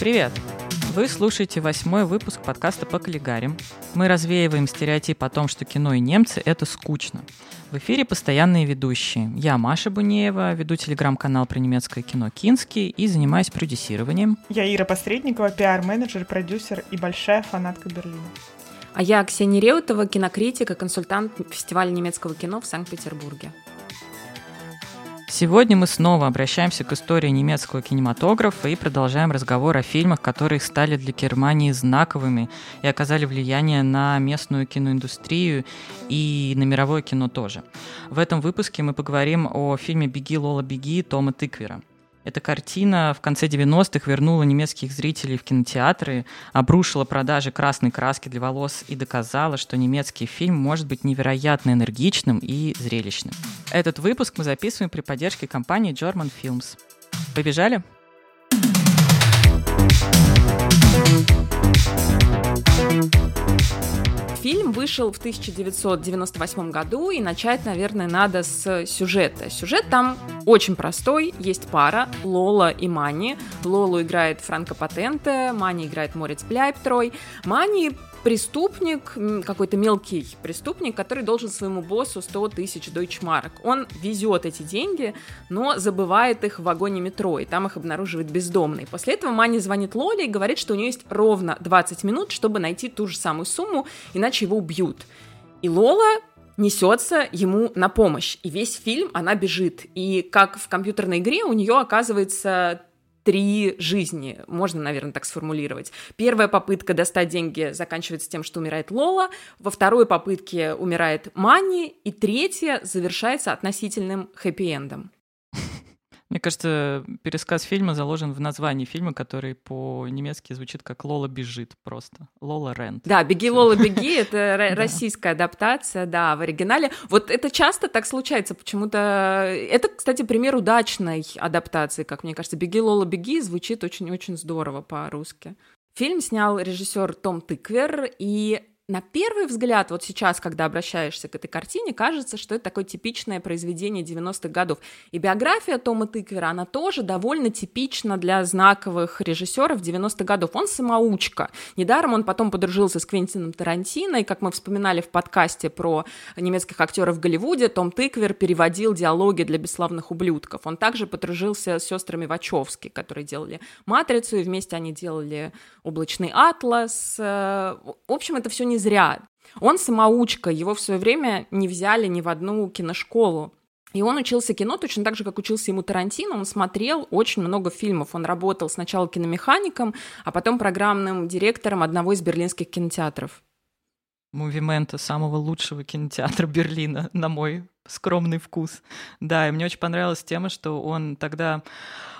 Привет! Вы слушаете восьмой выпуск подкаста по каллигарим. Мы развеиваем стереотип о том, что кино и немцы — это скучно. В эфире постоянные ведущие. Я Маша Бунеева, веду телеграм-канал про немецкое кино «Кинский» и занимаюсь продюсированием. Я Ира Посредникова, пиар-менеджер, продюсер и большая фанатка Берлина. А я Ксения Реутова, кинокритик и консультант фестиваля немецкого кино в Санкт-Петербурге. Сегодня мы снова обращаемся к истории немецкого кинематографа и продолжаем разговор о фильмах, которые стали для Германии знаковыми и оказали влияние на местную киноиндустрию и на мировое кино тоже. В этом выпуске мы поговорим о фильме «Беги, Лола, беги» Тома Тыквера – эта картина в конце 90-х вернула немецких зрителей в кинотеатры, обрушила продажи красной краски для волос и доказала, что немецкий фильм может быть невероятно энергичным и зрелищным. Этот выпуск мы записываем при поддержке компании German Films. Побежали? Фильм вышел в 1998 году, и начать, наверное, надо с сюжета. Сюжет там очень простой. Есть пара Лола и Мани. Лолу играет Франко Патенте, Мани играет Морец Пляйптрой. Мани преступник, какой-то мелкий преступник, который должен своему боссу 100 тысяч дойчмарок. Он везет эти деньги, но забывает их в вагоне метро, и там их обнаруживает бездомный. После этого Мани звонит Лоле и говорит, что у нее есть ровно 20 минут, чтобы найти ту же самую сумму, иначе его убьют. И Лола несется ему на помощь. И весь фильм она бежит. И как в компьютерной игре у нее оказывается три жизни, можно, наверное, так сформулировать. Первая попытка достать деньги заканчивается тем, что умирает Лола, во второй попытке умирает Манни, и третья завершается относительным хэппи-эндом. Мне кажется, пересказ фильма заложен в названии фильма, который по-немецки звучит как «Лола бежит» просто. «Лола Рент». Да, «Беги, Лола, беги» — это российская адаптация, да, в оригинале. Вот это часто так случается почему-то. Это, кстати, пример удачной адаптации, как мне кажется. «Беги, Лола, беги» звучит очень-очень здорово по-русски. Фильм снял режиссер Том Тыквер, и на первый взгляд, вот сейчас, когда обращаешься к этой картине, кажется, что это такое типичное произведение 90-х годов. И биография Тома Тыквера, она тоже довольно типична для знаковых режиссеров 90-х годов. Он самоучка. Недаром он потом подружился с Квентином Тарантино, и, как мы вспоминали в подкасте про немецких актеров в Голливуде, Том Тыквер переводил диалоги для бесславных ублюдков. Он также подружился с сестрами Вачовски, которые делали «Матрицу», и вместе они делали «Облачный атлас». В общем, это все не не зря. Он самоучка, его в свое время не взяли ни в одну киношколу. И он учился кино точно так же, как учился ему Тарантино. Он смотрел очень много фильмов. Он работал сначала киномехаником, а потом программным директором одного из берлинских кинотеатров. Мувимента, самого лучшего кинотеатра Берлина, на мой скромный вкус. Да, и мне очень понравилась тема, что он тогда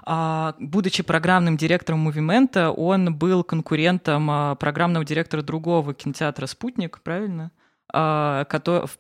а, будучи программным директором Мувимента, он был конкурентом а, программного директора другого кинотеатра «Спутник», правильно? А,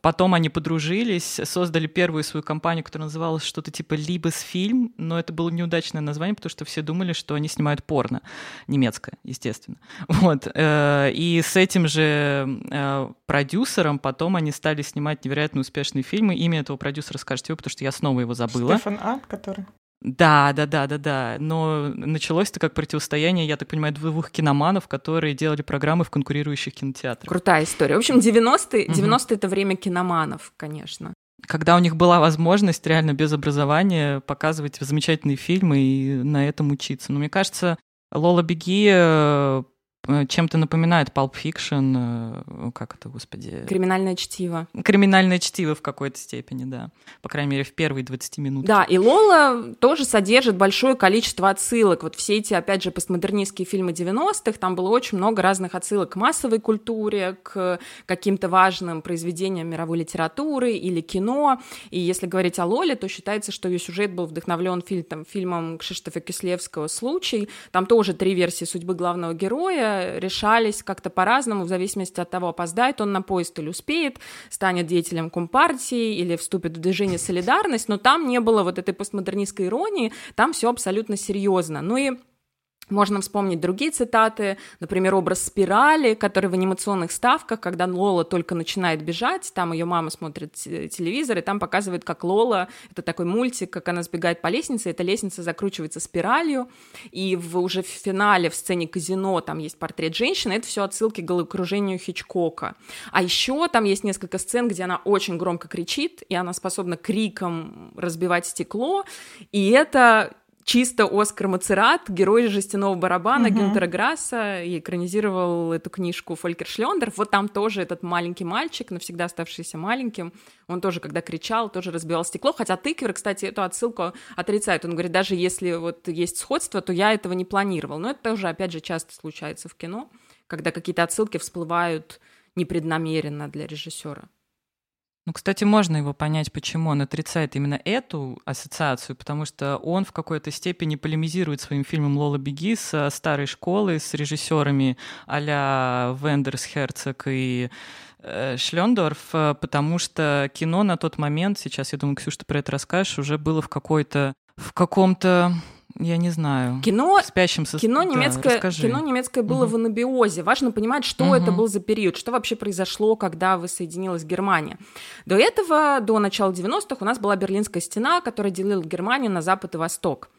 потом они подружились, создали первую свою компанию, которая называлась что-то типа «Либесфильм», но это было неудачное название, потому что все думали, что они снимают порно. Немецкое, естественно. Вот. Э, и с этим же э, продюсером потом они стали снимать невероятно успешные фильмы. Имя этого продюсера скажете вы, потому что я снова его забыла. Стефан А, который? Да, да, да, да, да. Но началось это как противостояние, я так понимаю, двух киноманов, которые делали программы в конкурирующих кинотеатрах. Крутая история. В общем, 90-е, 90 это время киноманов, конечно. Когда у них была возможность реально без образования показывать замечательные фильмы и на этом учиться. Но мне кажется, Лола Беги э, чем-то напоминает Pulp Fiction, э, как это, господи? Криминальное чтиво. Криминальное чтиво в какой-то степени, да. По крайней мере, в первые 20 минут. Да, и Лола тоже содержит большое количество отсылок. Вот все эти, опять же, постмодернистские фильмы 90-х, там было очень много разных отсылок к массовой культуре, к каким-то важным произведениям мировой литературы или кино. И если говорить о Лоле, то считается, что ее сюжет был вдохновлен фильм, фильмом Кшиштофа Кислевского «Случай». Там тоже три версии судьбы главного героя, решались как-то по-разному, в зависимости от того, опоздает он на поезд или успеет, станет деятелем Компартии или вступит в движение «Солидарность», но там не было вот этой постмодернистской иронии, там все абсолютно серьезно. Ну и Можно вспомнить другие цитаты, например, образ спирали, который в анимационных ставках, когда Лола только начинает бежать, там ее мама смотрит телевизор, и там показывает, как Лола, это такой мультик, как она сбегает по лестнице, эта лестница закручивается спиралью, и в, уже в финале, в сцене казино, там есть портрет женщины, это все отсылки к головокружению Хичкока. А еще там есть несколько сцен, где она очень громко кричит, и она способна криком разбивать стекло, и это чисто Оскар Мацерат, герой жестяного барабана угу. Гюнтера Грасса, и экранизировал эту книжку Фолькер Шлендерф. Вот там тоже этот маленький мальчик, навсегда оставшийся маленьким, он тоже, когда кричал, тоже разбивал стекло, хотя Тыквер, кстати, эту отсылку отрицает. Он говорит, даже если вот есть сходство, то я этого не планировал. Но это тоже, опять же, часто случается в кино, когда какие-то отсылки всплывают непреднамеренно для режиссера. Ну, кстати, можно его понять, почему он отрицает именно эту ассоциацию, потому что он в какой-то степени полемизирует своим фильмом «Лола, беги» со старой школы, с режиссерами а-ля Вендерс, Херцог и э, Шлендорф, э, потому что кино на тот момент, сейчас, я думаю, Ксюша, ты про это расскажешь, уже было в какой-то в каком-то я не знаю. Кино, в спящем со... кино немецкое, да, кино немецкое было угу. в анабиозе. Важно понимать, что угу. это был за период, что вообще произошло, когда воссоединилась Германия. До этого, до начала 90-х, у нас была Берлинская стена, которая делила Германию на запад и восток.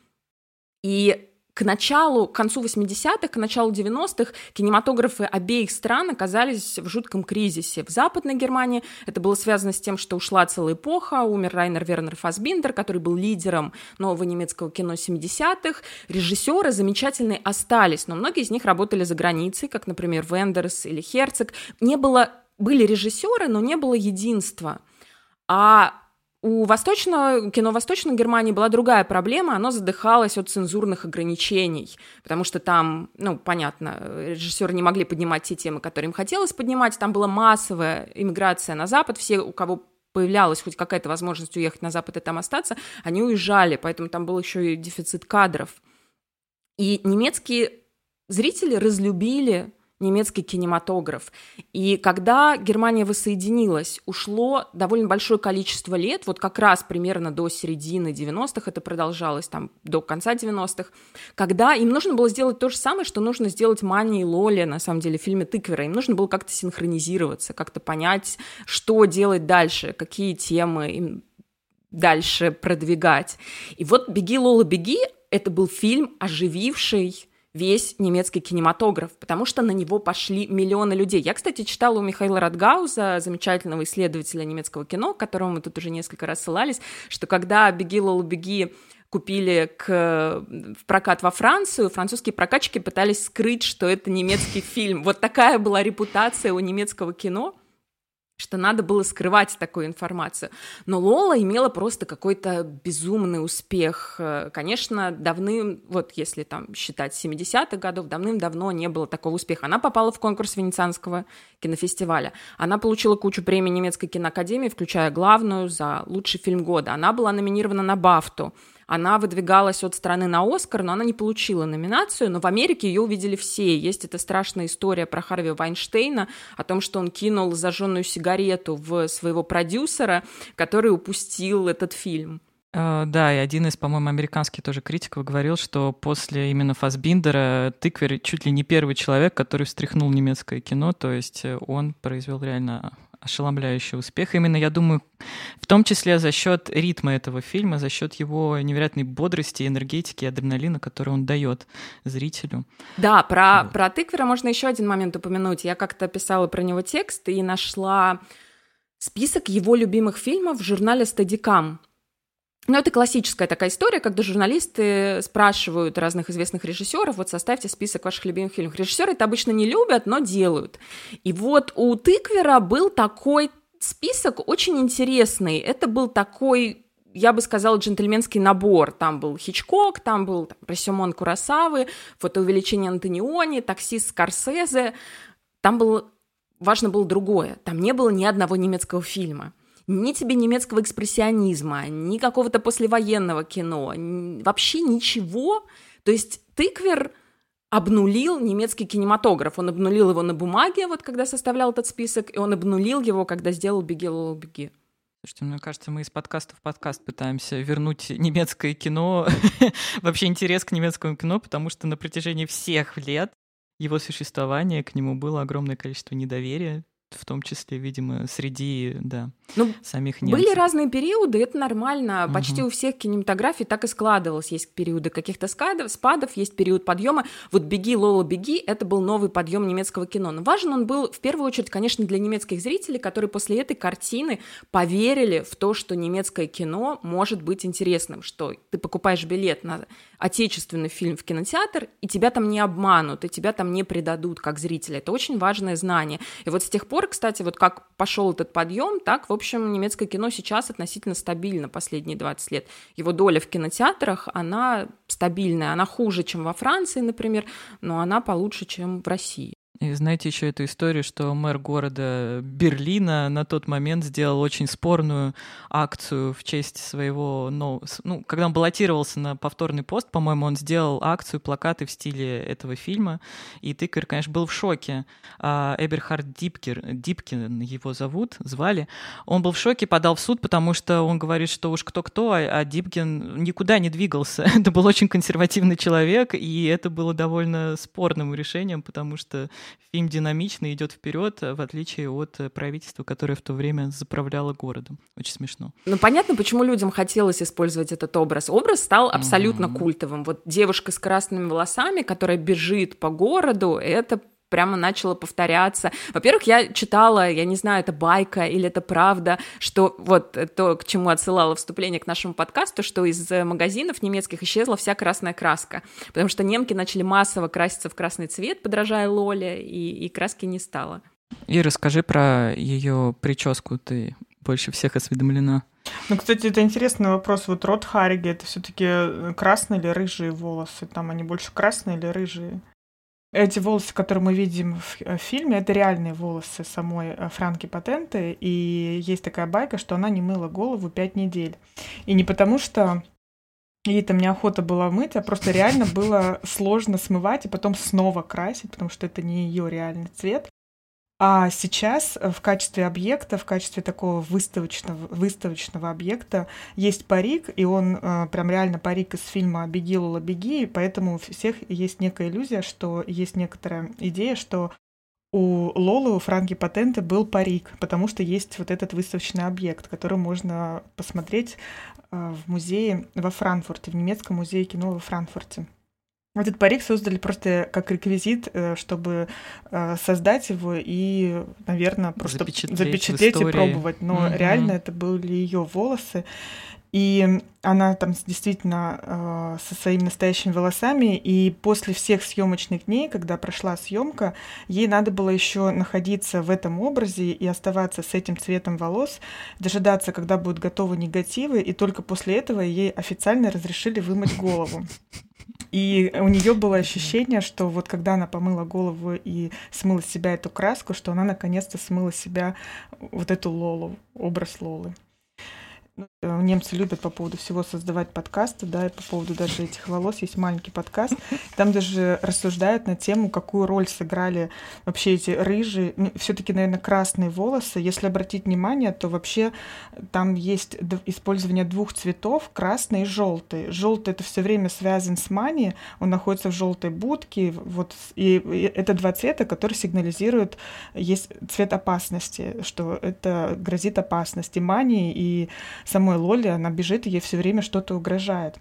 И к началу, к концу 80-х, к началу 90-х кинематографы обеих стран оказались в жутком кризисе. В Западной Германии это было связано с тем, что ушла целая эпоха, умер Райнер Вернер Фасбиндер, который был лидером нового немецкого кино 70-х. Режиссеры замечательные остались, но многие из них работали за границей, как, например, Вендерс или Херцог. Не было, были режиссеры, но не было единства. А у восточного, кино Восточной Германии была другая проблема, оно задыхалось от цензурных ограничений, потому что там, ну, понятно, режиссеры не могли поднимать те темы, которые им хотелось поднимать, там была массовая иммиграция на Запад, все, у кого появлялась хоть какая-то возможность уехать на Запад и там остаться, они уезжали, поэтому там был еще и дефицит кадров. И немецкие зрители разлюбили немецкий кинематограф. И когда Германия воссоединилась, ушло довольно большое количество лет, вот как раз примерно до середины 90-х, это продолжалось там до конца 90-х, когда им нужно было сделать то же самое, что нужно сделать Мани и Лоле, на самом деле, в фильме Тыквера. Им нужно было как-то синхронизироваться, как-то понять, что делать дальше, какие темы им дальше продвигать. И вот «Беги, Лола, беги» — это был фильм, ожививший весь немецкий кинематограф, потому что на него пошли миллионы людей. Я, кстати, читала у Михаила Радгауза, замечательного исследователя немецкого кино, к которому мы тут уже несколько раз ссылались, что когда «Беги, Лола, беги» купили к, в прокат во Францию, французские прокатчики пытались скрыть, что это немецкий фильм. Вот такая была репутация у немецкого кино что надо было скрывать такую информацию. Но Лола имела просто какой-то безумный успех. Конечно, давным, вот если там считать 70-х годов, давным-давно не было такого успеха. Она попала в конкурс Венецианского кинофестиваля. Она получила кучу премий немецкой киноакадемии, включая главную за лучший фильм года. Она была номинирована на Бафту. Она выдвигалась от страны на Оскар, но она не получила номинацию, но в Америке ее увидели все. Есть эта страшная история про Харви Вайнштейна, о том, что он кинул зажженную сигарету в своего продюсера, который упустил этот фильм. Uh, да, и один из, по-моему, американских тоже критиков говорил, что после именно Фасбиндера Тыквер чуть ли не первый человек, который встряхнул немецкое кино, то есть он произвел реально ошеломляющий успех. Именно, я думаю, в том числе за счет ритма этого фильма, за счет его невероятной бодрости, энергетики, адреналина, который он дает зрителю. Да, про, вот. про Тыквера можно еще один момент упомянуть. Я как-то писала про него текст и нашла список его любимых фильмов в журнале «Стадикам». Но это классическая такая история, когда журналисты спрашивают разных известных режиссеров, вот составьте список ваших любимых фильмов. Режиссеры это обычно не любят, но делают. И вот у Тыквера был такой список очень интересный. Это был такой я бы сказала, джентльменский набор. Там был Хичкок, там был там, Пресемон Курасавы, фотоувеличение Антониони, таксист Скорсезе. Там был, важно было другое. Там не было ни одного немецкого фильма ни тебе немецкого экспрессионизма, ни какого-то послевоенного кино, вообще ничего. То есть Тыквер обнулил немецкий кинематограф. Он обнулил его на бумаге, вот когда составлял этот список, и он обнулил его, когда сделал «Беги, Лола, беги». Слушайте, мне кажется, мы из подкаста в подкаст пытаемся вернуть немецкое кино, вообще интерес к немецкому кино, потому что на протяжении всех лет его существования к нему было огромное количество недоверия, в том числе, видимо, среди да, ну, самих немцев. Были разные периоды, это нормально. Угу. Почти у всех кинематографий так и складывалось. Есть периоды каких-то спадов, есть период подъема. Вот «Беги, Лола, беги» — это был новый подъем немецкого кино. Но важен он был, в первую очередь, конечно, для немецких зрителей, которые после этой картины поверили в то, что немецкое кино может быть интересным, что ты покупаешь билет на отечественный фильм в кинотеатр, и тебя там не обманут, и тебя там не предадут как зрителя. Это очень важное знание. И вот с тех пор, кстати, вот как пошел этот подъем, так, в общем, немецкое кино сейчас относительно стабильно последние 20 лет. Его доля в кинотеатрах, она стабильная, она хуже, чем во Франции, например, но она получше, чем в России. И знаете еще эту историю, что мэр города Берлина на тот момент сделал очень спорную акцию в честь своего, ну, ну когда он баллотировался на повторный пост, по-моему, он сделал акцию, плакаты в стиле этого фильма, и тыкарь, конечно, был в шоке. А Эберхард Дипкер, Дипкин его зовут, звали, он был в шоке, подал в суд, потому что он говорит, что уж кто-кто, а, а Дипкин никуда не двигался. это был очень консервативный человек, и это было довольно спорным решением, потому что фильм динамично идет вперед, в отличие от правительства, которое в то время заправляло городом. Очень смешно. Ну, понятно, почему людям хотелось использовать этот образ. Образ стал абсолютно mm-hmm. культовым. Вот девушка с красными волосами, которая бежит по городу, это прямо начало повторяться. Во-первых, я читала, я не знаю, это байка или это правда, что вот то, к чему отсылало вступление к нашему подкасту, что из магазинов немецких исчезла вся красная краска, потому что немки начали массово краситься в красный цвет, подражая Лоле, и, и краски не стало. И расскажи про ее прическу, ты больше всех осведомлена. Ну, кстати, это интересный вопрос. Вот рот Хариги, это все-таки красные или рыжие волосы? Там они больше красные или рыжие? Эти волосы, которые мы видим в э, фильме, это реальные волосы самой э, Франки Патенты, и есть такая байка, что она не мыла голову пять недель. И не потому, что ей там неохота была мыть, а просто реально было сложно смывать и потом снова красить, потому что это не ее реальный цвет. А сейчас э, в качестве объекта, в качестве такого выставочного, выставочного объекта есть парик, и он э, прям реально парик из фильма «Беги, Лола, беги», и поэтому у всех есть некая иллюзия, что есть некоторая идея, что у Лолы, у Франки Патенты был парик, потому что есть вот этот выставочный объект, который можно посмотреть э, в музее во Франкфурте, в немецком музее кино во Франкфурте. Этот парик создали просто как реквизит, э, чтобы э, создать его и, наверное, просто запечатлеть, запечатлеть и пробовать. Но угу. реально это были ее волосы. И она там действительно э, со своими настоящими волосами. И после всех съемочных дней, когда прошла съемка, ей надо было еще находиться в этом образе и оставаться с этим цветом волос, дожидаться, когда будут готовы негативы, и только после этого ей официально разрешили вымыть голову. И у нее было ощущение, что вот когда она помыла голову и смыла с себя эту краску, что она наконец-то смыла с себя вот эту Лолу, образ Лолы. Ну, э, немцы любят по поводу всего создавать подкасты, да, и по поводу даже этих волос есть маленький подкаст. Там даже рассуждают на тему, какую роль сыграли вообще эти рыжие, все-таки, наверное, красные волосы. Если обратить внимание, то вообще там есть использование двух цветов, красный и желтый. Желтый это все время связан с мани, он находится в желтой будке, вот, и, это два цвета, которые сигнализируют, есть цвет опасности, что это грозит опасности мани и самой Лоли, она бежит, и ей все время что-то угрожает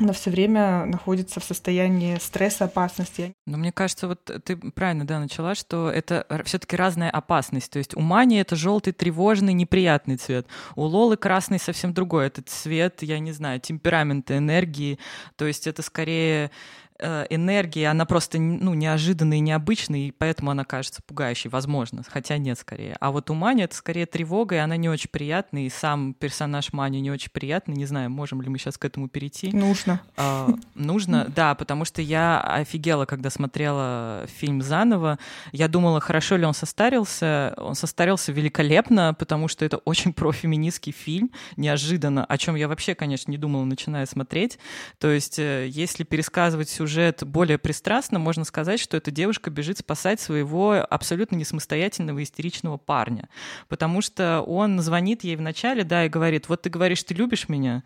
она все время находится в состоянии стресса, опасности. Но мне кажется, вот ты правильно, да, начала, что это все-таки разная опасность. То есть у Мани это желтый, тревожный, неприятный цвет. У Лолы красный совсем другой. Это цвет, я не знаю, темперамента, энергии. То есть это скорее энергии, она просто ну, неожиданная и необычная, и поэтому она кажется пугающей, возможно, хотя нет скорее. А вот у Мани это скорее тревога, и она не очень приятная, и сам персонаж Мани не очень приятный. Не знаю, можем ли мы сейчас к этому перейти. Нужно. А, нужно, да, потому что я офигела, когда смотрела фильм заново. Я думала, хорошо ли он состарился. Он состарился великолепно, потому что это очень профеминистский фильм, неожиданно, о чем я вообще, конечно, не думала, начиная смотреть. То есть, э, если пересказывать сюжет сюжет более пристрастно, можно сказать, что эта девушка бежит спасать своего абсолютно не самостоятельного истеричного парня. Потому что он звонит ей вначале, да, и говорит, вот ты говоришь, ты любишь меня,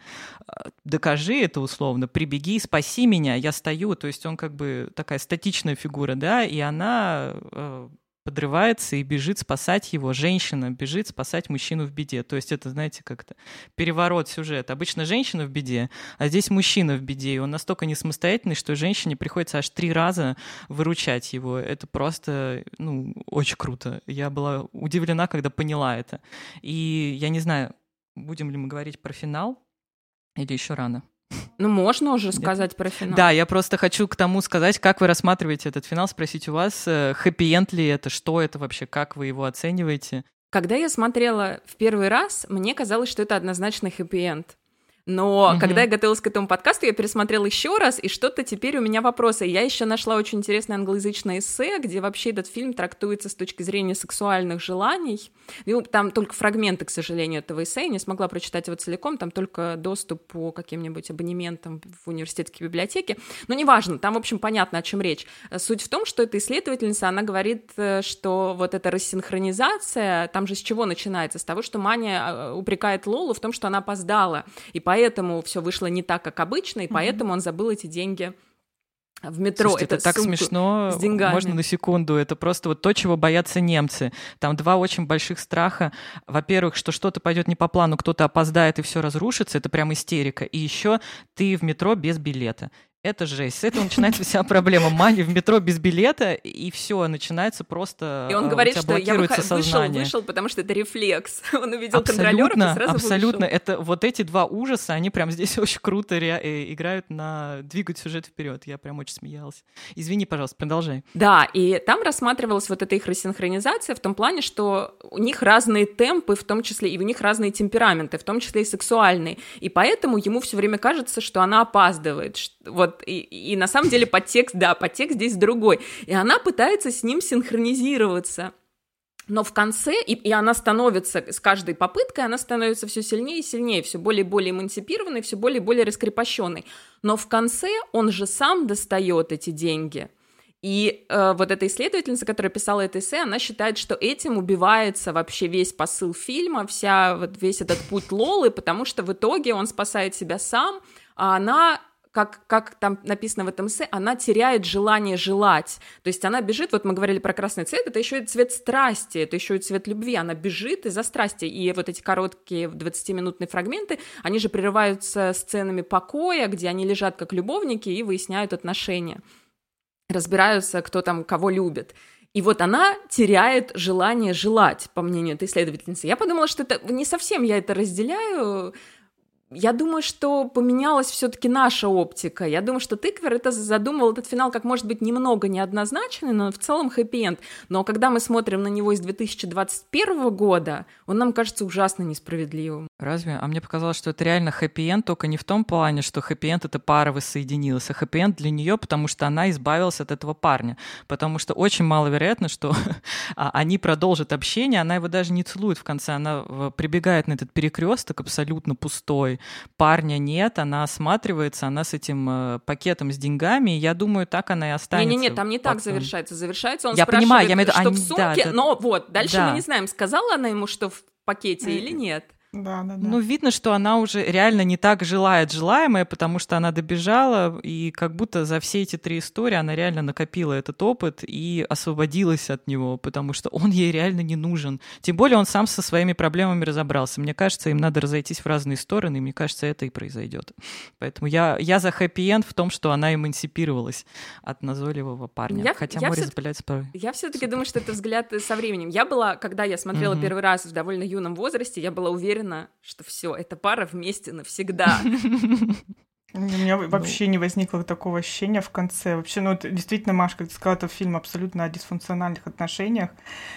а, докажи это условно, прибеги, спаси меня, я стою. То есть он как бы такая статичная фигура, да, и она э, подрывается и бежит спасать его. Женщина бежит спасать мужчину в беде. То есть это, знаете, как-то переворот сюжета. Обычно женщина в беде, а здесь мужчина в беде. И он настолько не самостоятельный, что женщине приходится аж три раза выручать его. Это просто, ну, очень круто. Я была удивлена, когда поняла это. И я не знаю, будем ли мы говорить про финал или еще рано. Ну, можно уже сказать про финал. Да, я просто хочу к тому сказать, как вы рассматриваете этот финал, спросить у вас, э, хэппи-энд ли это, что это вообще, как вы его оцениваете? Когда я смотрела в первый раз, мне казалось, что это однозначно хэппи-энд. Но угу. когда я готовилась к этому подкасту, я пересмотрела еще раз, и что-то теперь у меня вопросы. Я еще нашла очень интересное англоязычное эссе, где вообще этот фильм трактуется с точки зрения сексуальных желаний. Ну, там только фрагменты, к сожалению, этого эссе, я не смогла прочитать его целиком, там только доступ по каким-нибудь абонементам в университетской библиотеке. Но неважно, там, в общем, понятно, о чем речь. Суть в том, что эта исследовательница, она говорит, э, что вот эта рассинхронизация, там же с чего начинается? С того, что Маня э, упрекает Лолу в том, что она опоздала, и поэтому поэтому все вышло не так, как обычно, и поэтому он забыл эти деньги в метро. Слушайте, это так смешно. С деньгами. Можно на секунду. Это просто вот то, чего боятся немцы. Там два очень больших страха. Во-первых, что что-то пойдет не по плану, кто-то опоздает и все разрушится. Это прям истерика. И еще ты в метро без билета. Это жесть. С этого начинается вся проблема. Мани в метро без билета, и все, начинается просто И он а, говорит, что я выход... вышел, вышел, потому что это рефлекс. Он увидел контролера и сразу Абсолютно. Вышел. Это вот эти два ужаса, они прям здесь очень круто ре... Э, играют на двигать сюжет вперед. Я прям очень смеялась. Извини, пожалуйста, продолжай. Да, и там рассматривалась вот эта их рассинхронизация в том плане, что у них разные темпы, в том числе и у них разные темпераменты, в том числе и сексуальные. И поэтому ему все время кажется, что она опаздывает. Вот вот, и, и на самом деле подтекст, да, подтекст здесь другой. И она пытается с ним синхронизироваться. Но в конце, и, и она становится, с каждой попыткой она становится все сильнее и сильнее, все более и более эмансипированной, все более и более раскрепощенной. Но в конце он же сам достает эти деньги. И э, вот эта исследовательница, которая писала это эссе, она считает, что этим убивается вообще весь посыл фильма, вся, вот весь этот путь Лолы, потому что в итоге он спасает себя сам, а она как, как там написано в этом эссе, она теряет желание желать. То есть она бежит, вот мы говорили про красный цвет, это еще и цвет страсти, это еще и цвет любви, она бежит из-за страсти. И вот эти короткие 20-минутные фрагменты, они же прерываются сценами покоя, где они лежат как любовники и выясняют отношения, разбираются, кто там кого любит. И вот она теряет желание желать, по мнению этой исследовательницы. Я подумала, что это не совсем я это разделяю, я думаю, что поменялась все-таки наша оптика. Я думаю, что Тыквер это задумал этот финал как может быть немного неоднозначный, но в целом хэппи-энд. Но когда мы смотрим на него из 2021 года, он нам кажется ужасно несправедливым. Разве? А мне показалось, что это реально хэппи-энд, только не в том плане, что хэппи-энд — это пара воссоединилась, а хэппи-энд для нее, потому что она избавилась от этого парня. Потому что очень маловероятно, что а, они продолжат общение, она его даже не целует в конце, она прибегает на этот перекресток абсолютно пустой, парня нет, она осматривается, она с этим э, пакетом с деньгами, и я думаю, так она и останется. Не-не-не, там не так завершается. Завершается, он я спрашивает, понимаю, я имею что они, в сумке, да, да, но вот, дальше да. мы не знаем, сказала она ему, что в пакете или нет. Да, да, да. Ну, видно, что она уже реально не так желает желаемое, потому что она добежала, и как будто за все эти три истории она реально накопила этот опыт и освободилась от него, потому что он ей реально не нужен. Тем более он сам со своими проблемами разобрался. Мне кажется, им надо разойтись в разные стороны, и мне кажется, это и произойдет. Поэтому я, я за хэппи-энд в том, что она эмансипировалась от назойливого парня. Я, Хотя я море все... порой. Я все-таки думаю, что это взгляд со временем. Я была, когда я смотрела mm-hmm. первый раз в довольно юном возрасте, я была уверена, уверена, что все, эта пара вместе навсегда. У меня ну. вообще не возникло такого ощущения в конце. Вообще, ну, это, действительно, Маша, как ты сказала, это фильм абсолютно о дисфункциональных отношениях.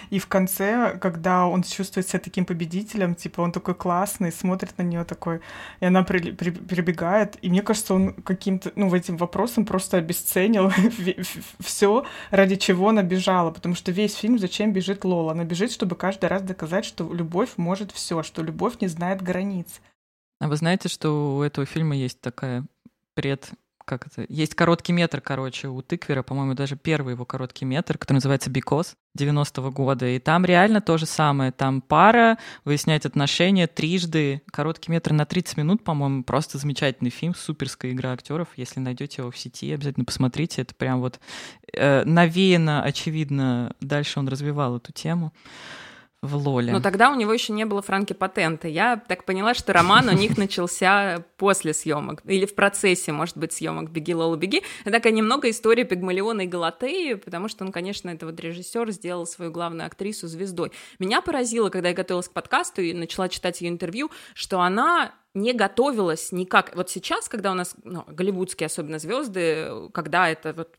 И в конце, когда он чувствует себя таким победителем, типа, он такой классный, смотрит на нее такой, и она при, при, прибегает. И мне кажется, он каким-то, ну, в этим вопросом просто обесценил все, ради чего она бежала. Потому что весь фильм «Зачем бежит Лола?» Она бежит, чтобы каждый раз доказать, что любовь может все, что любовь не знает границ. А вы знаете, что у этого фильма есть такая пред как это, есть короткий метр, короче, у Тыквера, по-моему, даже первый его короткий метр, который называется «Because» 90-го года, и там реально то же самое, там пара, выяснять отношения трижды, короткий метр на 30 минут, по-моему, просто замечательный фильм, суперская игра актеров, если найдете его в сети, обязательно посмотрите, это прям вот э, навеяно, очевидно, дальше он развивал эту тему в Лоле. Но тогда у него еще не было Франки патента. Я так поняла, что роман у них начался после съемок или в процессе, может быть, съемок «Беги, Лола, беги». Это такая немного история Пигмалиона и Галатеи, потому что он, конечно, это вот режиссер сделал свою главную актрису звездой. Меня поразило, когда я готовилась к подкасту и начала читать ее интервью, что она не готовилась никак. Вот сейчас, когда у нас ну, голливудские особенно звезды, когда это вот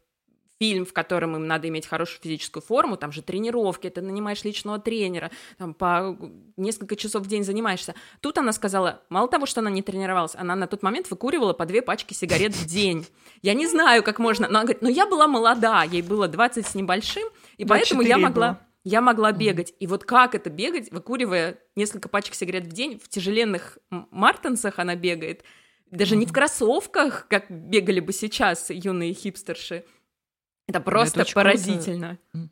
фильм, в котором им надо иметь хорошую физическую форму, там же тренировки, ты нанимаешь личного тренера, там по несколько часов в день занимаешься. Тут она сказала, мало того, что она не тренировалась, она на тот момент выкуривала по две пачки сигарет в день. Я не знаю, как можно, но она говорит, ну я была молода, ей было 20 с небольшим, и поэтому я могла... Было. Я могла бегать. И вот как это бегать, выкуривая несколько пачек сигарет в день, в тяжеленных мартенсах она бегает, даже не в кроссовках, как бегали бы сейчас юные хипстерши, это просто это поразительно. Круто,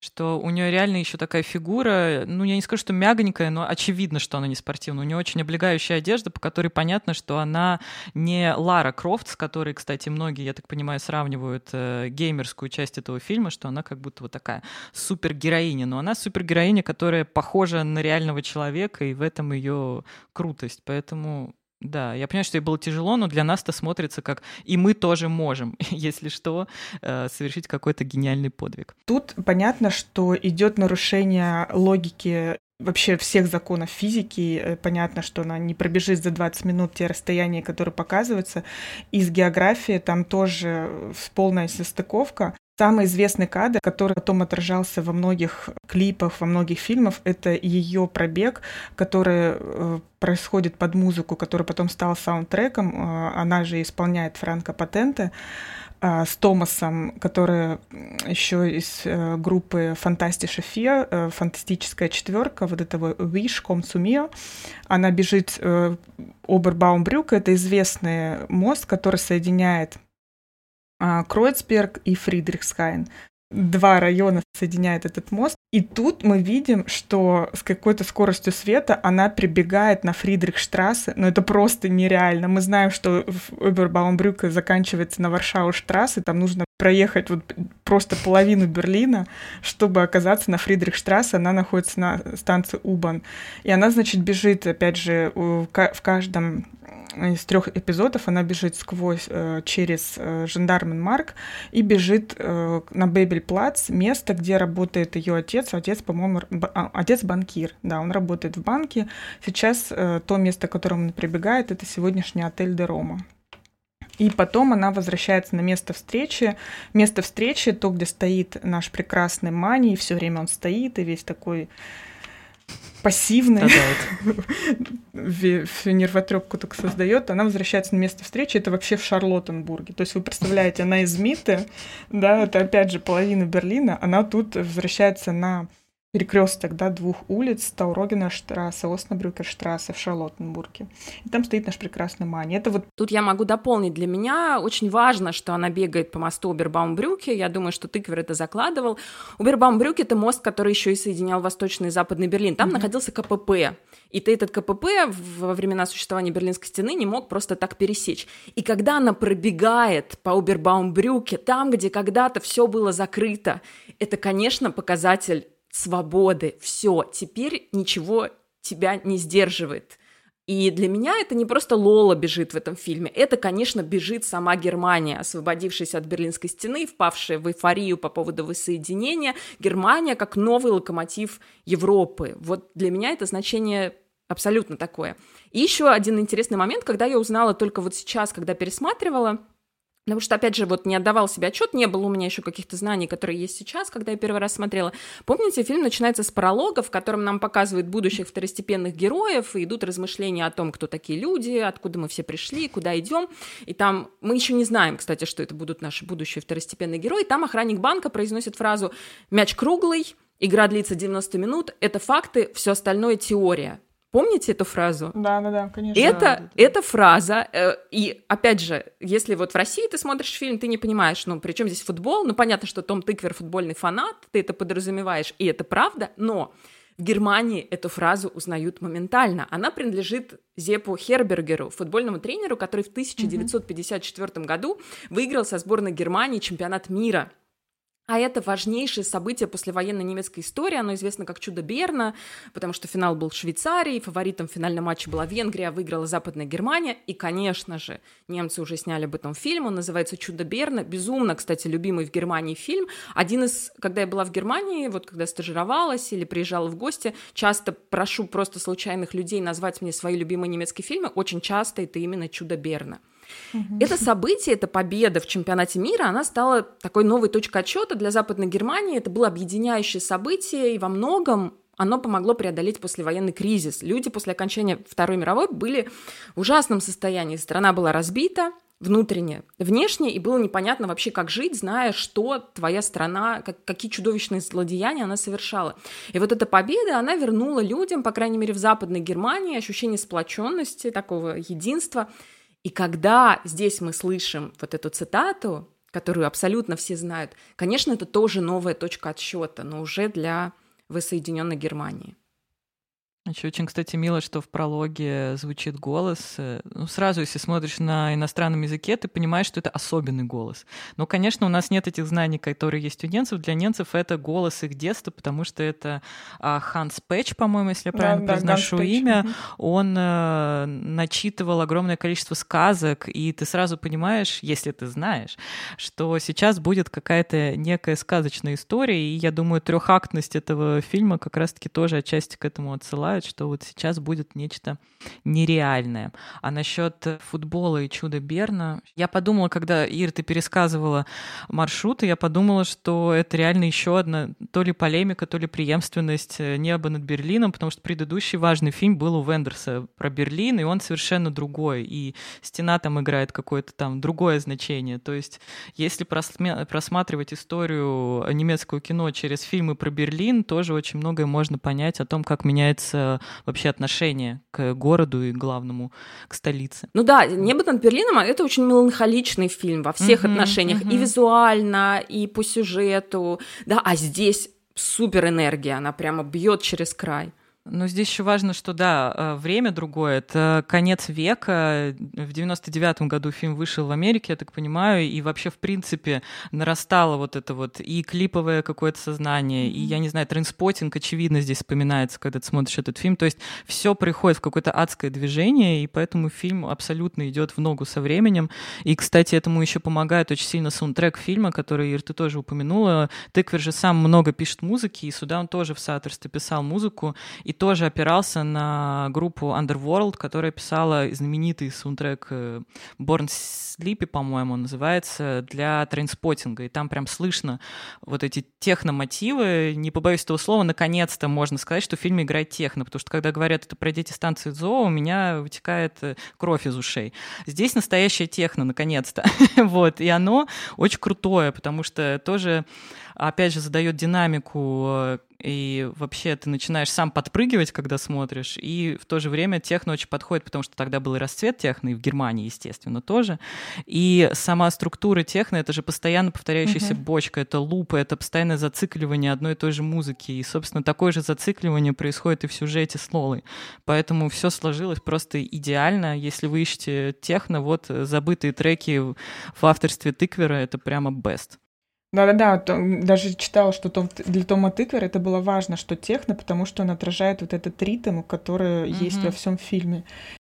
что у нее реально еще такая фигура, ну, я не скажу, что мягонькая, но очевидно, что она не спортивная. У нее очень облегающая одежда, по которой понятно, что она не Лара Крофт, с которой, кстати, многие, я так понимаю, сравнивают э, геймерскую часть этого фильма, что она как будто вот такая супергероиня. Но она супергероиня, которая похожа на реального человека, и в этом ее крутость. Поэтому да, я понимаю, что ей было тяжело, но для нас это смотрится как и мы тоже можем, если что, э, совершить какой-то гениальный подвиг. Тут понятно, что идет нарушение логики вообще всех законов физики. Э, понятно, что она не пробежит за 20 минут те расстояния, которые показываются. Из географии там тоже полная состыковка. Самый известный кадр, который потом отражался во многих клипах, во многих фильмах, это ее пробег, который э, происходит под музыку, который потом стал саундтреком. Э, она же исполняет Франко Патенте э, с Томасом, который еще из группы Фантастиша Фия, фантастическая четверка, вот этого Wish Комсумио. Она бежит Обербаумбрюк, это известный мост, который соединяет Кройцберг и Фридрихсхайн. Два района соединяет этот мост. И тут мы видим, что с какой-то скоростью света она прибегает на Фридрихштрассе, но это просто нереально. Мы знаем, что Обербаумбрюке заканчивается на Варшау-штрассе, там нужно проехать вот просто половину Берлина, чтобы оказаться на Фридрихштрассе. Она находится на станции Убан. И она, значит, бежит, опять же, в каждом из трех эпизодов она бежит сквозь э, через э, Жандарменмарк и бежит э, на Бебельплац, место, где работает ее отец. Отец, по-моему, а, отец банкир, да, он работает в банке. Сейчас то место, к которому он прибегает, это сегодняшний отель де Рома. И потом она возвращается на место встречи. Место встречи, то, где стоит наш прекрасный Мани, и все время он стоит, и весь такой пассивный, нервотрепку так создает, она возвращается на место встречи, это вообще в Шарлоттенбурге. То есть вы представляете, она из Миты, да, это опять же половина Берлина, она тут возвращается на перекресток да, двух улиц, Таурогена штрассе, Оснабрюкер штрассе в Шарлоттенбурге. И там стоит наш прекрасный Мани. Это вот... Тут я могу дополнить. Для меня очень важно, что она бегает по мосту Обербаумбрюке. Я думаю, что Тыквер это закладывал. Обербаумбрюке — это мост, который еще и соединял Восточный и Западный Берлин. Там mm-hmm. находился КПП. И ты этот КПП во времена существования Берлинской стены не мог просто так пересечь. И когда она пробегает по Обербаумбрюке, там, где когда-то все было закрыто, это, конечно, показатель свободы, все, теперь ничего тебя не сдерживает. И для меня это не просто Лола бежит в этом фильме, это, конечно, бежит сама Германия, освободившаяся от Берлинской стены, впавшая в эйфорию по поводу воссоединения. Германия как новый локомотив Европы. Вот для меня это значение абсолютно такое. И еще один интересный момент, когда я узнала только вот сейчас, когда пересматривала, Потому что, опять же, вот не отдавал себе отчет, не было у меня еще каких-то знаний, которые есть сейчас, когда я первый раз смотрела. Помните, фильм начинается с пролога, в котором нам показывают будущих второстепенных героев, и идут размышления о том, кто такие люди, откуда мы все пришли, куда идем. И там мы еще не знаем, кстати, что это будут наши будущие второстепенные герои. Там охранник банка произносит фразу «Мяч круглый, игра длится 90 минут, это факты, все остальное теория». Помните эту фразу? Да, да, да, конечно. Это, да, да. эта фраза, э, и опять же, если вот в России ты смотришь фильм, ты не понимаешь, ну, при чем здесь футбол? Ну, понятно, что Том Тыквер футбольный фанат, ты это подразумеваешь, и это правда, но в Германии эту фразу узнают моментально. Она принадлежит Зепу Хербергеру, футбольному тренеру, который в 1954 году выиграл со сборной Германии чемпионат мира. А это важнейшее событие послевоенной немецкой истории. Оно известно как «Чудо Берна», потому что финал был в Швейцарии, фаворитом в финальном матче была Венгрия, выиграла Западная Германия. И, конечно же, немцы уже сняли об этом фильм. Он называется «Чудо Берна». Безумно, кстати, любимый в Германии фильм. Один из... Когда я была в Германии, вот когда стажировалась или приезжала в гости, часто прошу просто случайных людей назвать мне свои любимые немецкие фильмы. Очень часто это именно «Чудо Берна». Это событие, эта победа в чемпионате мира, она стала такой новой точкой отсчета для Западной Германии. Это было объединяющее событие, и во многом оно помогло преодолеть послевоенный кризис. Люди после окончания Второй мировой были в ужасном состоянии. Страна была разбита, внутренне, внешне, и было непонятно вообще, как жить, зная, что твоя страна, как, какие чудовищные злодеяния она совершала. И вот эта победа, она вернула людям, по крайней мере, в Западной Германии, ощущение сплоченности, такого единства. И когда здесь мы слышим вот эту цитату, которую абсолютно все знают, конечно, это тоже новая точка отсчета, но уже для воссоединенной Германии. Еще очень, кстати, мило, что в прологе звучит голос. Э, ну, сразу, если смотришь на иностранном языке, ты понимаешь, что это особенный голос. Но, конечно, у нас нет этих знаний, которые есть у немцев. Для немцев это голос их детства, потому что это а, Ханс Пэтч, по-моему, если я правильно да, произношу да, имя. Он э, начитывал огромное количество сказок, и ты сразу понимаешь, если ты знаешь, что сейчас будет какая-то некая сказочная история, и я думаю, трехактность этого фильма как раз-таки тоже отчасти к этому отсылает переживают, что вот сейчас будет нечто нереальное. А насчет футбола и чуда Берна, я подумала, когда, Ир, ты пересказывала маршруты, я подумала, что это реально еще одна то ли полемика, то ли преемственность э, неба над Берлином, потому что предыдущий важный фильм был у Вендерса про Берлин, и он совершенно другой, и стена там играет какое-то там другое значение. То есть, если просматривать историю немецкого кино через фильмы про Берлин, тоже очень многое можно понять о том, как меняется вообще отношение к городу и главному, к столице. Ну да, «Небо над Берлином» — это очень меланхоличный фильм во всех mm-hmm, отношениях, mm-hmm. и визуально, и по сюжету, да, а здесь супер энергия, она прямо бьет через край. Но здесь еще важно, что да, э, время другое. Это конец века. В 99-м году фильм вышел в Америке, я так понимаю, и вообще, в принципе, нарастало вот это вот и клиповое какое-то сознание, и, я не знаю, трендспотинг, очевидно, здесь вспоминается, когда ты смотришь этот фильм. То есть все приходит в какое-то адское движение, и поэтому фильм абсолютно идет в ногу со временем. И, кстати, этому еще помогает очень сильно саундтрек фильма, который, Ир, ты тоже упомянула. Тыквер же сам много пишет музыки, и сюда он тоже в соавторстве писал музыку, и тоже опирался на группу Underworld, которая писала знаменитый саундтрек э, Born Sleepy, по-моему, называется, для трейнспотинга. И там прям слышно вот эти техномотивы. Не побоюсь этого слова, наконец-то можно сказать, что в фильме играет техно, потому что когда говорят это про дети станции ЗОО, у меня вытекает э, кровь из ушей. Здесь настоящее техно, наконец-то. вот. И оно очень крутое, потому что тоже опять же, задает динамику, э, и вообще ты начинаешь сам подпрыгивать, когда смотришь, и в то же время техно очень подходит, потому что тогда был и расцвет техно, и в Германии, естественно, тоже. И сама структура техно — это же постоянно повторяющаяся uh-huh. бочка, это лупы, это постоянное зацикливание одной и той же музыки, и, собственно, такое же зацикливание происходит и в сюжете с Лолой. Поэтому все сложилось просто идеально. Если вы ищете техно, вот забытые треки в авторстве Тыквера — это прямо best. Да-да-да, даже читала, что Том, для Тома Тыквера это было важно, что техно, потому что он отражает вот этот ритм, который mm-hmm. есть во всем фильме.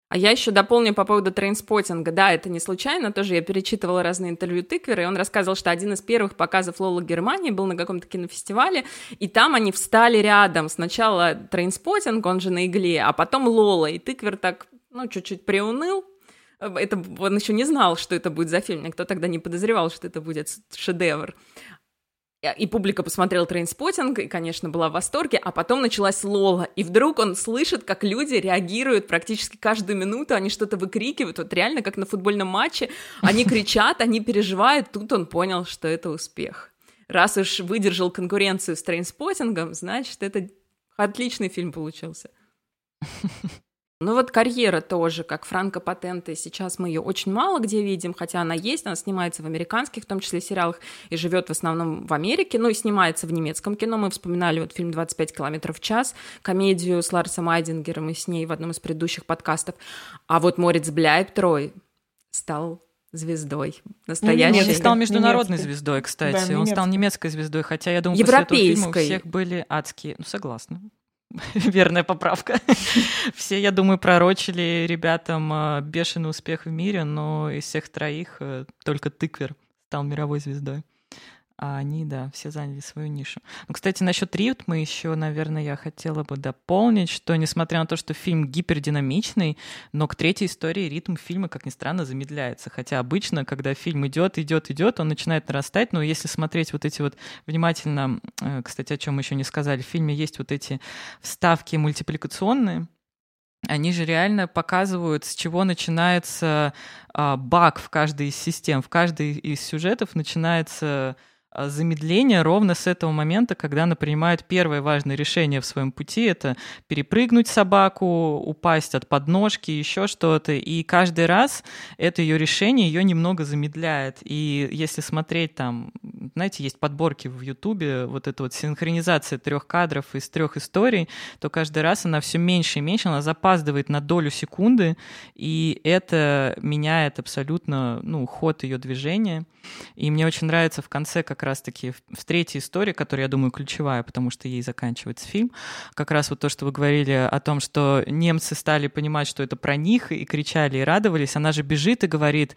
А я еще дополню по поводу трейнспотинга. Да, это не случайно, тоже я перечитывала разные интервью Тыквера, и он рассказывал, что один из первых показов Лола Германии был на каком-то кинофестивале, и там они встали рядом. Сначала Trainspotting, он же «На игле», а потом Лола, и Тыквер так, ну, чуть-чуть приуныл, это он еще не знал, что это будет за фильм. Никто тогда не подозревал, что это будет шедевр. И публика посмотрела «Трейнспотинг», и, конечно, была в восторге, а потом началась Лола, и вдруг он слышит, как люди реагируют практически каждую минуту, они что-то выкрикивают, вот реально как на футбольном матче, они кричат, они переживают, тут он понял, что это успех. Раз уж выдержал конкуренцию с «Трейнспотингом», значит, это отличный фильм получился. Ну вот карьера тоже, как Франко Патенте, сейчас мы ее очень мало где видим, хотя она есть, она снимается в американских, в том числе сериалах, и живет в основном в Америке, ну и снимается в немецком кино. Мы вспоминали вот фильм «25 километров в час», комедию с Ларсом Айдингером и с ней в одном из предыдущих подкастов. А вот Морец Бляйб Трой стал звездой. Настоящей. Он стал международной немецкой. звездой, кстати. Да, он стал немецкой звездой, хотя я думаю, после этого фильма у всех были адские. Ну, согласна. Верная поправка. Все, я думаю, пророчили ребятам э, бешеный успех в мире, но из всех троих э, только Тыквер стал мировой звездой. А они, да, все заняли свою нишу. Ну, кстати, насчет ритма еще, наверное, я хотела бы дополнить, что несмотря на то, что фильм гипердинамичный, но к третьей истории ритм фильма, как ни странно, замедляется. Хотя обычно, когда фильм идет, идет, идет, он начинает нарастать. Но если смотреть вот эти вот внимательно, э, кстати, о чем мы еще не сказали, в фильме есть вот эти вставки мультипликационные, они же реально показывают, с чего начинается а, баг в каждой из систем. В каждой из сюжетов начинается замедление ровно с этого момента, когда она принимает первое важное решение в своем пути. Это перепрыгнуть собаку, упасть от подножки, еще что-то. И каждый раз это ее решение ее немного замедляет. И если смотреть там, знаете, есть подборки в Ютубе, вот эта вот синхронизация трех кадров из трех историй, то каждый раз она все меньше и меньше, она запаздывает на долю секунды, и это меняет абсолютно ну, ход ее движения. И мне очень нравится в конце как раз-таки в третьей истории, которая, я думаю, ключевая, потому что ей заканчивается фильм, как раз вот то, что вы говорили о том, что немцы стали понимать, что это про них, и кричали, и радовались. Она же бежит и говорит,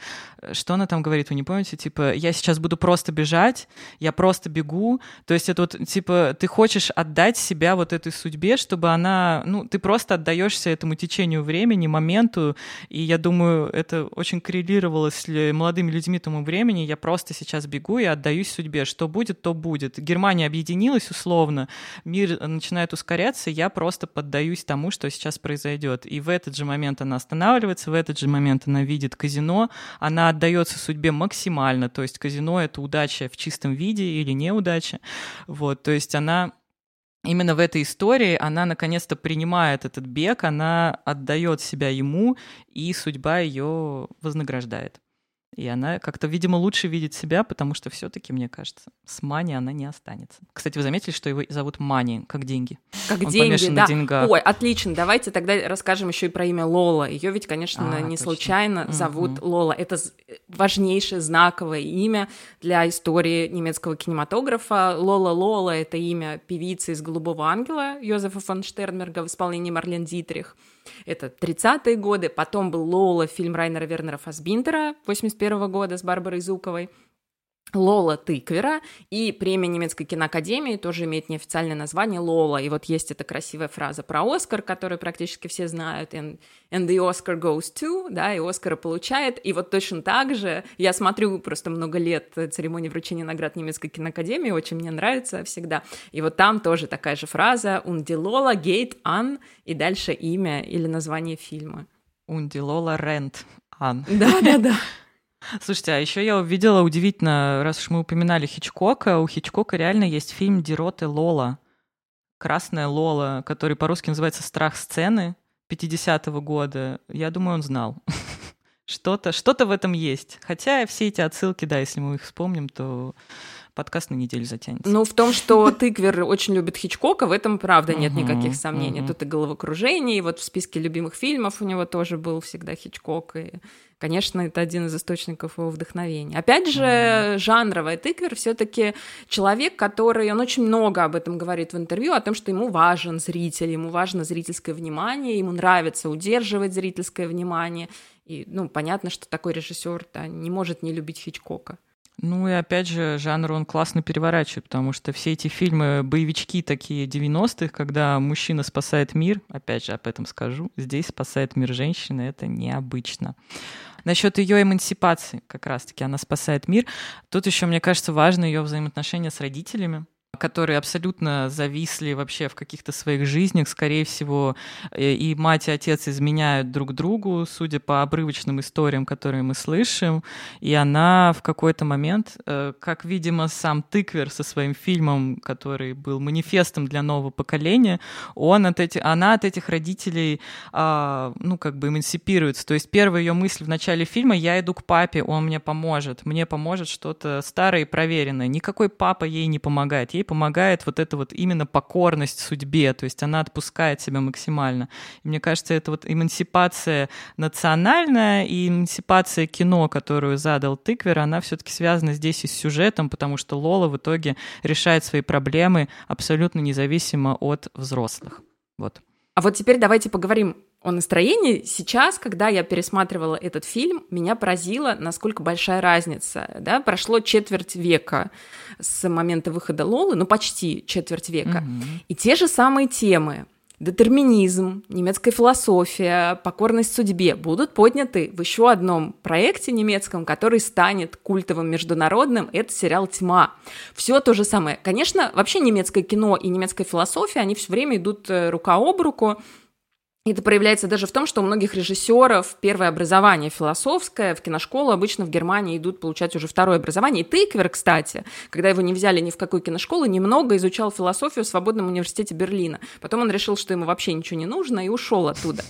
что она там говорит, вы не помните? Типа, я сейчас буду просто бежать, я просто бегу. То есть это вот, типа, ты хочешь отдать себя вот этой судьбе, чтобы она, ну, ты просто отдаешься этому течению времени, моменту, и я думаю, это очень коррелировало с молодыми людьми тому времени. Я просто сейчас бегу и отдаюсь судьбе. Что будет, то будет. Германия объединилась условно, мир начинает ускоряться, я просто поддаюсь тому, что сейчас произойдет. И в этот же момент она останавливается, в этот же момент она видит казино, она отдается судьбе максимально. То есть казино — это удача в чистом виде или неудача. Вот, то есть она именно в этой истории она наконец-то принимает этот бег, она отдает себя ему, и судьба ее вознаграждает. И она как-то, видимо, лучше видит себя, потому что все-таки, мне кажется, с Мани она не останется. Кстати, вы заметили, что его зовут Мани, как деньги? Как Он деньги, да. деньгах. Ой, отлично. Давайте тогда расскажем еще и про имя Лола. Ее ведь, конечно, а, не точно. случайно зовут Лола. Это важнейшее знаковое имя для истории немецкого кинематографа. Лола Лола — это имя певицы из «Голубого ангела» Йозефа фон Штернберга в исполнении Марлен Дитрих. Это 30-е годы, потом был Лола, фильм Райнера Вернера Фасбинтера 81 года с Барбарой Зуковой. Лола Тыквера, и премия немецкой киноакадемии тоже имеет неофициальное название Лола. И вот есть эта красивая фраза про Оскар, которую практически все знают, and, and the Oscar goes to, да, и Оскара получает. И вот точно так же я смотрю просто много лет церемонии вручения наград немецкой киноакадемии, очень мне нравится всегда. И вот там тоже такая же фраза «Und die Lola geht an», и дальше имя или название фильма. «Und die Lola rennt an». Да-да-да. Слушайте, а еще я увидела удивительно, раз уж мы упоминали Хичкока, у Хичкока реально есть фильм Дироты Лола. Красная Лола, который по-русски называется «Страх сцены» 50-го года. Я думаю, он знал. Что-то что в этом есть. Хотя все эти отсылки, да, если мы их вспомним, то подкаст на неделю затянется. Ну, в том, что Тыквер очень любит Хичкока, в этом, правда, нет никаких сомнений. Тут и головокружение, и вот в списке любимых фильмов у него тоже был всегда Хичкок, и Конечно, это один из источников его вдохновения. Опять же, жанровая тыквер все-таки человек, который, он очень много об этом говорит в интервью, о том, что ему важен зритель, ему важно зрительское внимание, ему нравится удерживать зрительское внимание. И, ну, понятно, что такой режиссер не может не любить Хичкока. Ну и опять же, жанр он классно переворачивает, потому что все эти фильмы, боевички такие 90-х, когда мужчина спасает мир, опять же, об этом скажу, здесь спасает мир женщины, это необычно. Насчет ее эмансипации, как раз-таки, она спасает мир. Тут еще, мне кажется, важно ее взаимоотношения с родителями, которые абсолютно зависли вообще в каких-то своих жизнях. Скорее всего, э, и мать, и отец изменяют друг другу, судя по обрывочным историям, которые мы слышим. И она в какой-то момент, э, как, видимо, сам Тыквер со своим фильмом, который был манифестом для нового поколения, он от этих, она от этих родителей, а, ну, как бы эмансипируется. То есть первая ее мысль в начале фильма «я иду к папе, он мне поможет, мне поможет что-то старое и проверенное». Никакой папа ей не помогает. Ей помогает вот эта вот именно покорность судьбе, то есть она отпускает себя максимально. И мне кажется, это вот эмансипация национальная и эмансипация кино, которую задал Тыквер, она все-таки связана здесь и с сюжетом, потому что Лола в итоге решает свои проблемы абсолютно независимо от взрослых. Вот. А вот теперь давайте поговорим о настроении. Сейчас, когда я пересматривала этот фильм, меня поразило, насколько большая разница. Да? Прошло четверть века с момента выхода Лолы, ну почти четверть века. Угу. И те же самые темы детерминизм, немецкая философия, покорность судьбе будут подняты в еще одном проекте немецком, который станет культовым международным. Это сериал «Тьма». Все то же самое. Конечно, вообще немецкое кино и немецкая философия, они все время идут э, рука об руку. Это проявляется даже в том, что у многих режиссеров первое образование философское, в киношколу обычно в Германии идут получать уже второе образование. И Тейквер, кстати, когда его не взяли ни в какую киношколу, немного изучал философию в Свободном университете Берлина. Потом он решил, что ему вообще ничего не нужно, и ушел оттуда.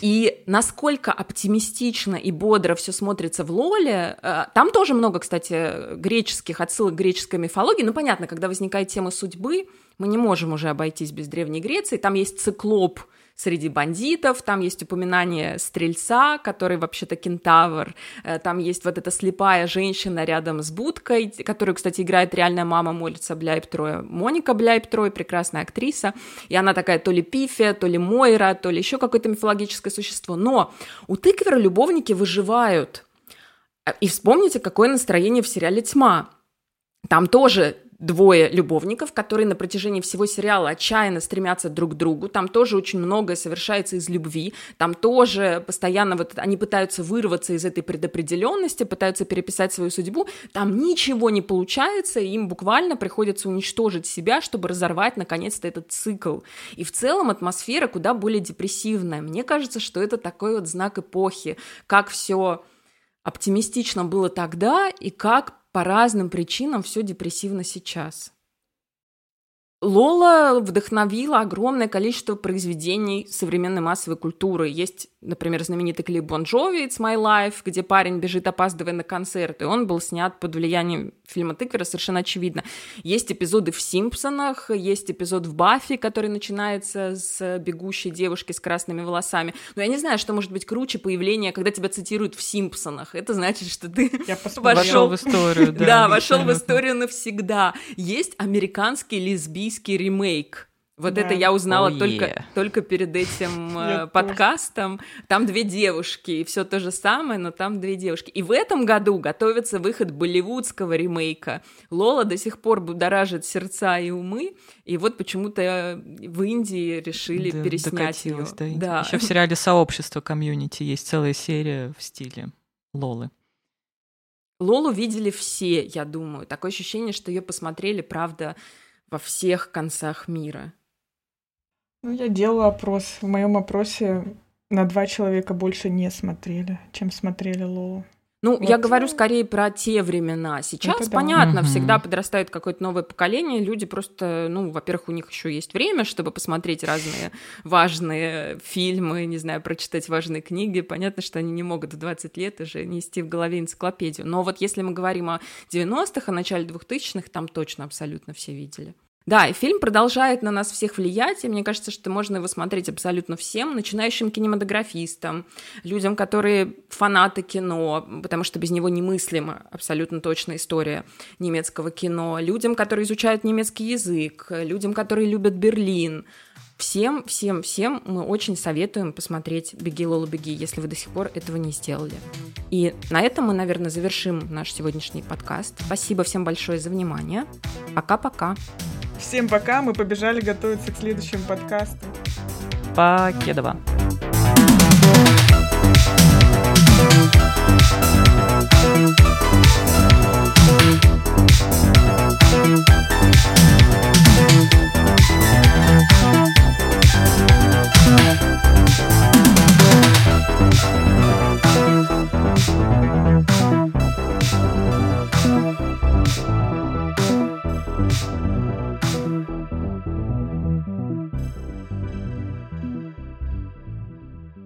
И насколько оптимистично и бодро все смотрится в Лоле, э, там тоже много, кстати, греческих отсылок к греческой мифологии. Ну, понятно, когда возникает тема судьбы, мы не можем уже обойтись без Древней Греции. Там есть циклоп, среди бандитов, там есть упоминание стрельца, который вообще-то кентавр, э, там есть вот эта слепая женщина рядом с будкой, которую, кстати, играет реальная мама молится Бляйп-Троя, Моника Бляйп-Трой, прекрасная актриса, и она такая то ли Пифия, то ли Мойра, то ли еще какое-то мифологическое существо, но у Тыквера любовники выживают, и вспомните, какое настроение в сериале «Тьма», там тоже двое любовников, которые на протяжении всего сериала отчаянно стремятся друг к другу. Там тоже очень многое совершается из любви. Там тоже постоянно вот они пытаются вырваться из этой предопределенности, пытаются переписать свою судьбу. Там ничего не получается, и им буквально приходится уничтожить себя, чтобы разорвать наконец-то этот цикл. И в целом атмосфера куда более депрессивная. Мне кажется, что это такой вот знак эпохи, как все оптимистично было тогда и как по разным причинам все депрессивно сейчас. Лола вдохновила огромное количество произведений современной массовой культуры. Есть, например, знаменитый клип Бон Джови «It's My Life», где парень бежит, опаздывая на концерт, и он был снят под влиянием фильма Тыквера, совершенно очевидно. Есть эпизоды в «Симпсонах», есть эпизод в «Баффи», который начинается с бегущей девушки с красными волосами. Но я не знаю, что может быть круче появления, когда тебя цитируют в «Симпсонах». Это значит, что ты вошел в историю. Да, вошел в историю навсегда. Есть американский лесбийский английский ремейк. Вот да. это я узнала oh, yeah. только, только перед этим э, подкастом. Там две девушки, и все то же самое, но там две девушки. И в этом году готовится выход болливудского ремейка. Лола до сих пор будоражит сердца и умы, и вот почему-то в Индии решили да, переснять ее. Да. да. Еще в сериале «Сообщество комьюнити» есть целая серия в стиле Лолы. Лолу видели все, я думаю. Такое ощущение, что ее посмотрели, правда, во всех концах мира? Ну, я делала опрос. В моем опросе на два человека больше не смотрели, чем смотрели Лолу. Ну, вот. я говорю скорее про те времена. Сейчас, Это понятно, да. всегда подрастает какое-то новое поколение. Люди просто, ну, во-первых, у них еще есть время, чтобы посмотреть разные важные фильмы, не знаю, прочитать важные книги. Понятно, что они не могут в 20 лет уже нести в голове энциклопедию. Но вот если мы говорим о 90-х, о начале 2000-х, там точно абсолютно все видели. Да, фильм продолжает на нас всех влиять, и мне кажется, что можно его смотреть абсолютно всем, начинающим кинематографистам, людям, которые фанаты кино, потому что без него немыслима абсолютно точная история немецкого кино, людям, которые изучают немецкий язык, людям, которые любят Берлин. Всем, всем, всем мы очень советуем посмотреть «Беги, Лола, беги», если вы до сих пор этого не сделали. И на этом мы, наверное, завершим наш сегодняшний подкаст. Спасибо всем большое за внимание. Пока-пока. Всем пока, мы побежали готовиться к следующему подкасту. Покедова. Thank you